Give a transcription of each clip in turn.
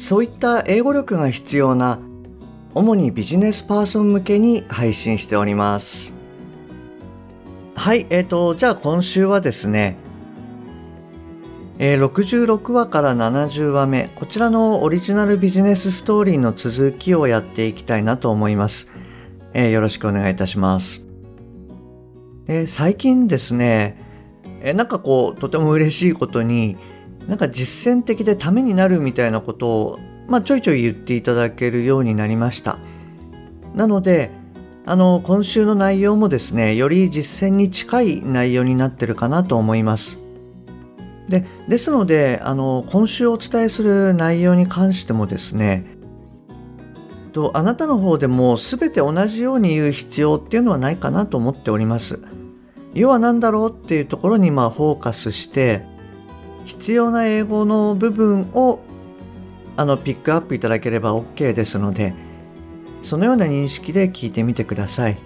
そういった英語力が必要な主にビジネスパーソン向けに配信しております。はいえーとじゃあ今週はですねえー、66話から70話目こちらのオリジナルビジネスストーリーの続きをやっていきたいなと思います、えー、よろしくお願いいたします。で最近ですねえなんかこうとても嬉しいことになんか実践的でためになるみたいなことを、まあ、ちょいちょい言っていただけるようになりましたなのであの今週の内容もですねより実践に近い内容になってるかなと思いますでですのであの今週お伝えする内容に関してもですねとあなたの方でも全て同じように言う必要っていうのはないかなと思っております。要は何だろうっていうところにまあフォーカスして必要な英語の部分をあのピックアップいただければ OK ですのでそのような認識で聞いてみてください。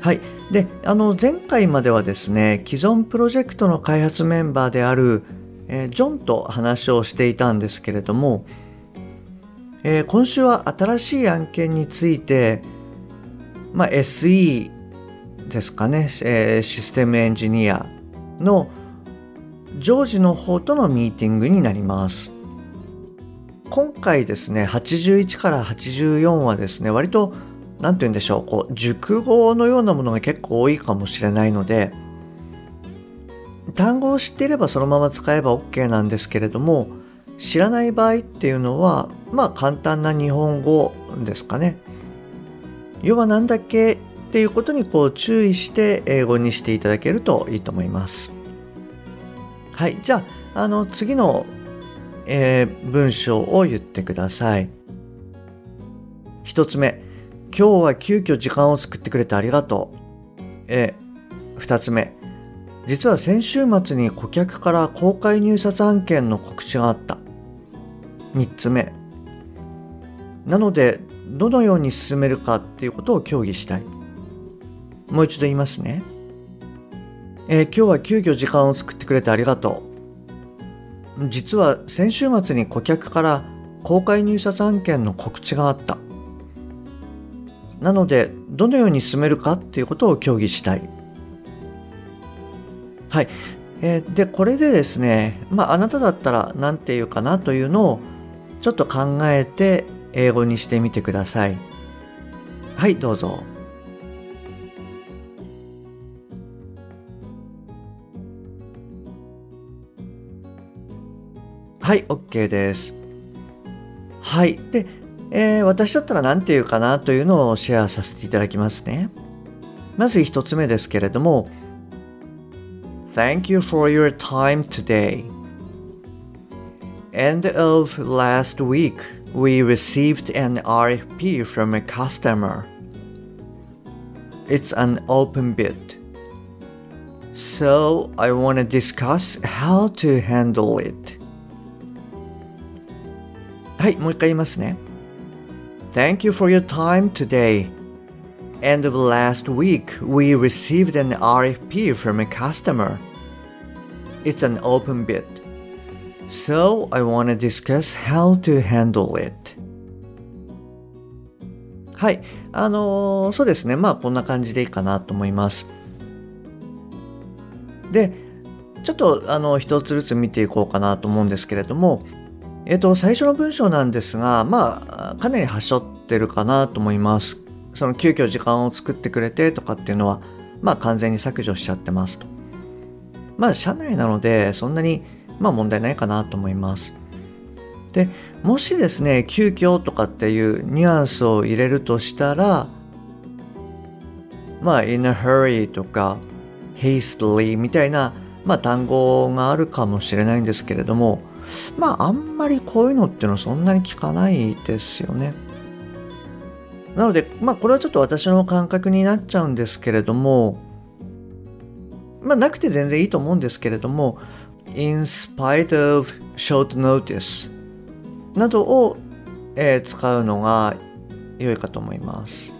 はい。で、あの前回まではですね、既存プロジェクトの開発メンバーである、えー、ジョンと話をしていたんですけれども、えー、今週は新しい案件について、まあ、SE ですかね、えー、システムエンジニアのジョージの方とのミーティングになります。今回ですね、81から84はですね、割と、何て言うんでしょう、こう、熟語のようなものが結構多いかもしれないので、単語を知っていればそのまま使えば OK なんですけれども、知らない場合っていうのは、まあ簡単な日本語ですかね。要は何だっけっていうことにこう注意して英語にしていただけるといいと思います。はい、じゃああの次の、えー、文章を言ってください。一つ目、今日は急遽時間を作ってくれてありがとう。えー、二つ目、実は先週末に顧客から公開入札案件の告知があった。三つ目、なのでどのように進めるかっていうことを協議したい。もう一度言いますね。えー、今日は急遽時間を作ってくれてありがとう。実は先週末に顧客から公開入札案件の告知があった。なので、どのように進めるかっていうことを協議したい。はい。えー、で、これでですね、まあ、あなただったら何て言うかなというのをちょっと考えて英語にしてみてください。はい、どうぞ。はい、OK です。はい。で、えー、私だったら何て言うかなというのをシェアさせていただきますね。まず一つ目ですけれども、Thank you for your time today. End of last week, we received an RFP from a customer. It's an open bid. So I want to discuss how to handle it. はい、もう一回言いますね。Thank you for your time today. End of last week, we received an RFP from a customer. It's an open bid. So I want to discuss how to handle it. はい。あのー、そうですね。まあ、こんな感じでいいかなと思います。で、ちょっと、あの、一つずつ見ていこうかなと思うんですけれども、えっと、最初の文章なんですが、まあ、かなりはしょってるかなと思います。その急遽時間を作ってくれてとかっていうのは、まあ完全に削除しちゃってますと。まあ社内なのでそんなにまあ問題ないかなと思います。で、もしですね、急遽とかっていうニュアンスを入れるとしたら、まあ in a hurry とか hastily みたいな、まあ、単語があるかもしれないんですけれども、まああんまりこういうのっていうのはそんなに聞かないですよね。なのでまあこれはちょっと私の感覚になっちゃうんですけれどもまあなくて全然いいと思うんですけれども in spite of short notice などを、えー、使うのが良いかと思います。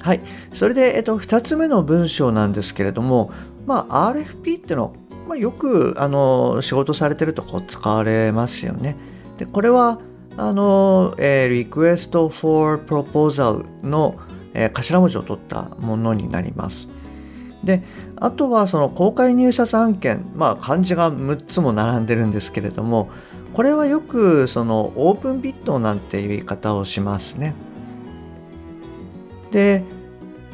はい。それで、えっと、2つ目の文章なんですけれども、まあ、RFP っていうのまあ、よくあの仕事されてるとこ使われますよね。でこれはあの、えー、Request for Proposal の、えー、頭文字を取ったものになります。であとはその公開入札案件、まあ、漢字が6つも並んでるんですけれどもこれはよくそのオープンビットなんていう言い方をしますね。で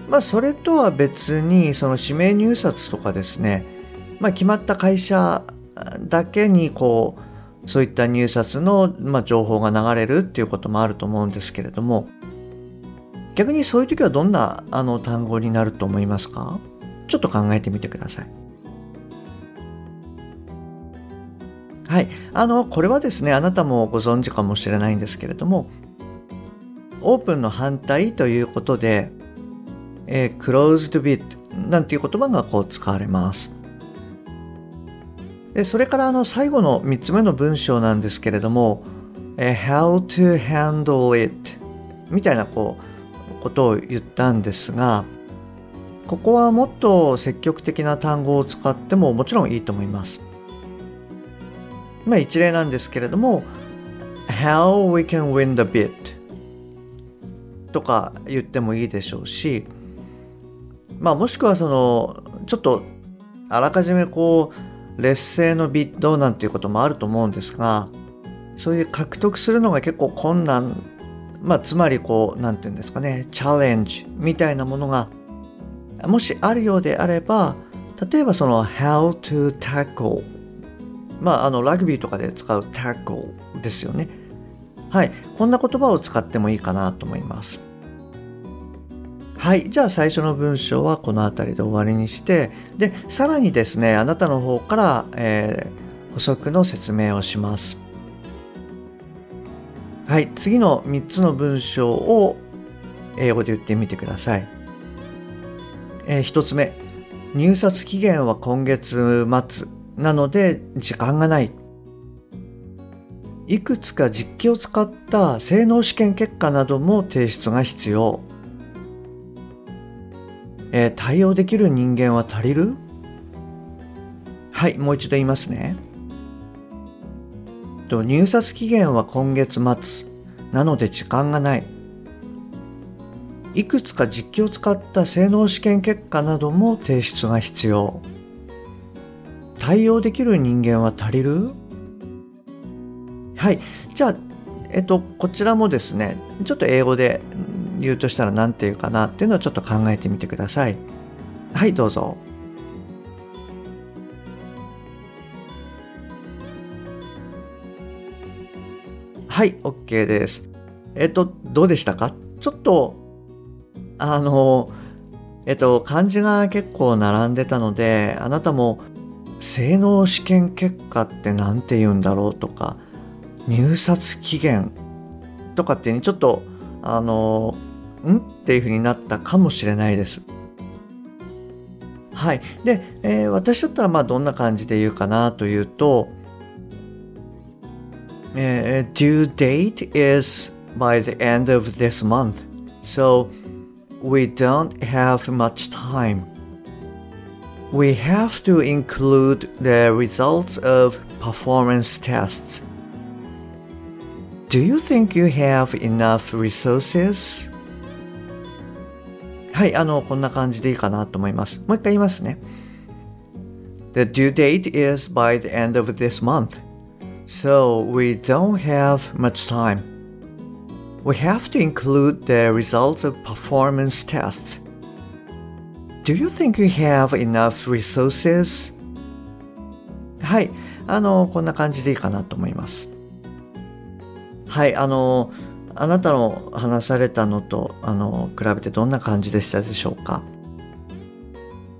まあそれとは別にその指名入札とかですねまあ、決まった会社だけにこうそういった入札の、まあ、情報が流れるっていうこともあると思うんですけれども逆にそういう時はどんなあの単語になると思いますか？ちょっと考えてみてください。はい。あの、これはですね、あなたもご存知かもしれないんですけれども、オープンの反対ということで、えー、closed bid なんていう言葉がこう使われます。でそれからあの最後の3つ目の文章なんですけれども、how to handle it みたいなこうことを言ったんですが、ここはもっと積極的な単語を使ってももちろんいいと思います。まあ一例なんですけれども、how we can win the bid とか言ってもいいでしょうし、まあもしくはそのちょっとあらかじめこう劣勢のビッドなんていうこともあると思うんですがそういう獲得するのが結構困難まあつまりこう何て言うんですかねチャレンジみたいなものがもしあるようであれば例えばその how to tackle まああのラグビーとかで使う tackle ですよね。はい。こんな言葉を使ってもいいかなと思います。はい。じゃあ最初の文章はこの辺りで終わりにして、で、さらにですね、あなたの方から、えー、補足の説明をします。はい。次の3つの文章を英語で言ってみてください。えー、1つ目。入札期限は今月末なので時間がない。いくつか実機を使った性能試験結果なども提出が必要。えー、対応できる人間は足りる？はい、もう一度言いますね。と入札期限は今月末なので時間がない。いくつか実機を使った性能試験結果なども提出が必要。対応できる人間は足りる？はい。じゃあ、えっと、こちらもですね、ちょっと英語で言うとしたら何て言うかなっていうのをちょっと考えてみてください。はい、どうぞ。はい、OK です。えっと、どうでしたか？ちょっと、あの、えっと、漢字が結構並んでたので、あなたも、性能試験結果って何て言うんだろうとか、入札期限とかっていうにちょっと、あの、んっていうふうになったかもしれないです。はい。で、えー、私だったらまあどんな感じで言うかなというと、えー、due date is by the end of this month. So we don't have much time. We have to include the results of performance tests. Do you think you have enough resources? はい、あの、こんな感じでいいかなと思います。もう一回言いますね。The due date is by the end of this month. So we don't have much time. We have to include the results of performance tests. Do you think you have enough resources? はい、あの、こんな感じでいいかなと思います。はい、あの、あなたの話されたのとあの比べてどんな感じでしたでしょうか？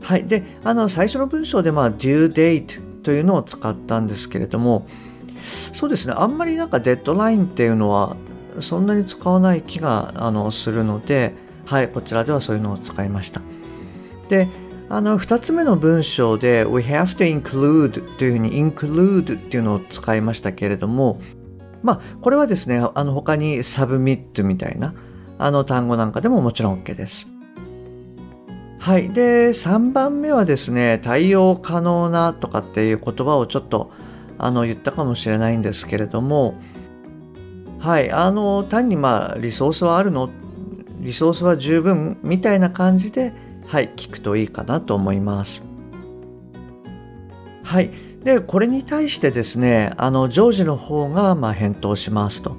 はい。で、あの、最初の文章で、まあ、due date というのを使ったんですけれどもそうですね。あんまりなんかデッドラインっていうのはそんなに使わない気があのするのではいこちらではそういうのを使いました。であの2つ目の文章で We have to include というふうに include っていうのを使いましたけれどもまあこれはですねあの他に submit みたいなあの単語なんかでももちろん OK ですはい。で、3番目はですね、対応可能なとかっていう言葉をちょっとあの言ったかもしれないんですけれども、はい。あの、単にまあ、リソースはあるのリソースは十分みたいな感じで、はい、聞くといいかなと思います。はい。で、これに対してですね、あの、ジョージの方がま返答しますと。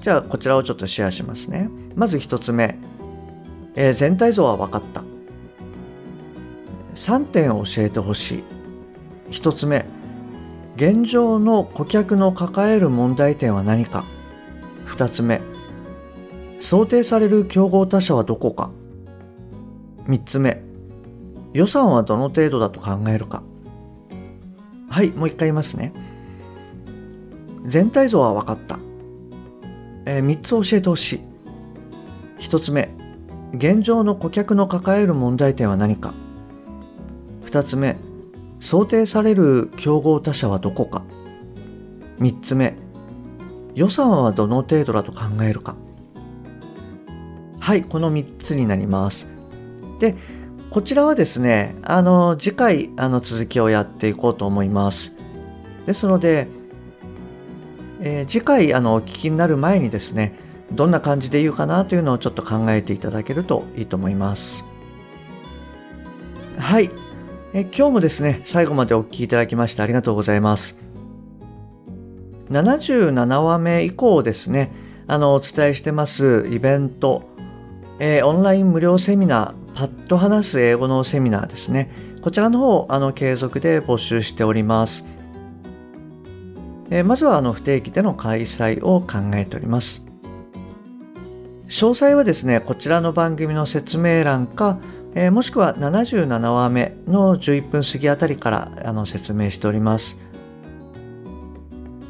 じゃあ、こちらをちょっとシェアしますね。まず1つ目。えー、全体像は分かった。3点を教えてほしい。1つ目。現状の顧客の抱える問題点は何か。2つ目。想定される競合他社はどこか。3つ目。予算はどの程度だと考えるか。はいもう一回言いますね。全体像は分かった、えー、3つ教えてほしい。1つ目現状の顧客の抱える問題点は何か。2つ目想定される競合他社はどこか。3つ目予算はどの程度だと考えるか。はいこの3つになります。でこちらはですねあの次回あの続きをやっていこうと思いますですので、えー、次回あのお聞きになる前にですねどんな感じで言うかなというのをちょっと考えていただけるといいと思います。はい。え今日もですね、最後までお聴きいただきましてありがとうございます。77話目以降ですね、あの、お伝えしてますイベント、えー、オンライン無料セミナー、パッと話す英語のセミナーですね。こちらの方、あの、継続で募集しております。え、まずは、あの、不定期での開催を考えております。詳細はですね、こちらの番組の説明欄か、え、もしくは77話目の11分過ぎあたりからあの説明しております。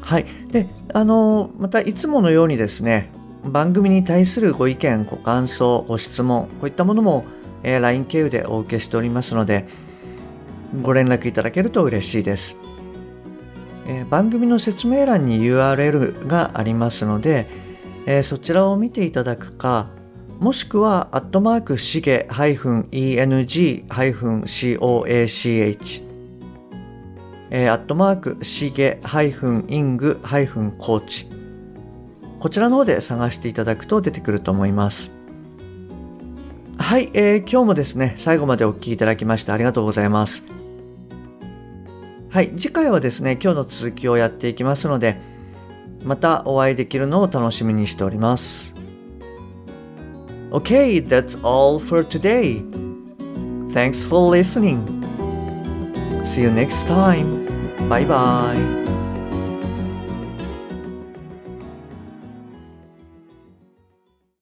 はい。で、あの、またいつものようにですね、番組に対するご意見、ご感想、ご質問、こういったものも、えー、LINE 経由でお受けしておりますので、ご連絡いただけると嬉しいです。えー、番組の説明欄に URL がありますので、えー、そちらを見ていただくか、もしくは、アットマークしげ -eng-coach、えー、アットマークしげ -ing-coach、こちらの方で探していただくと出てくると思います。はい、えー、今日もですね、最後までお聴きいただきましてありがとうございます。はい、次回はですね、今日の続きをやっていきますので、またお会いできるのを楽しみにしております。Okay, that's all for today. Thanks for listening. See you next time. Bye bye.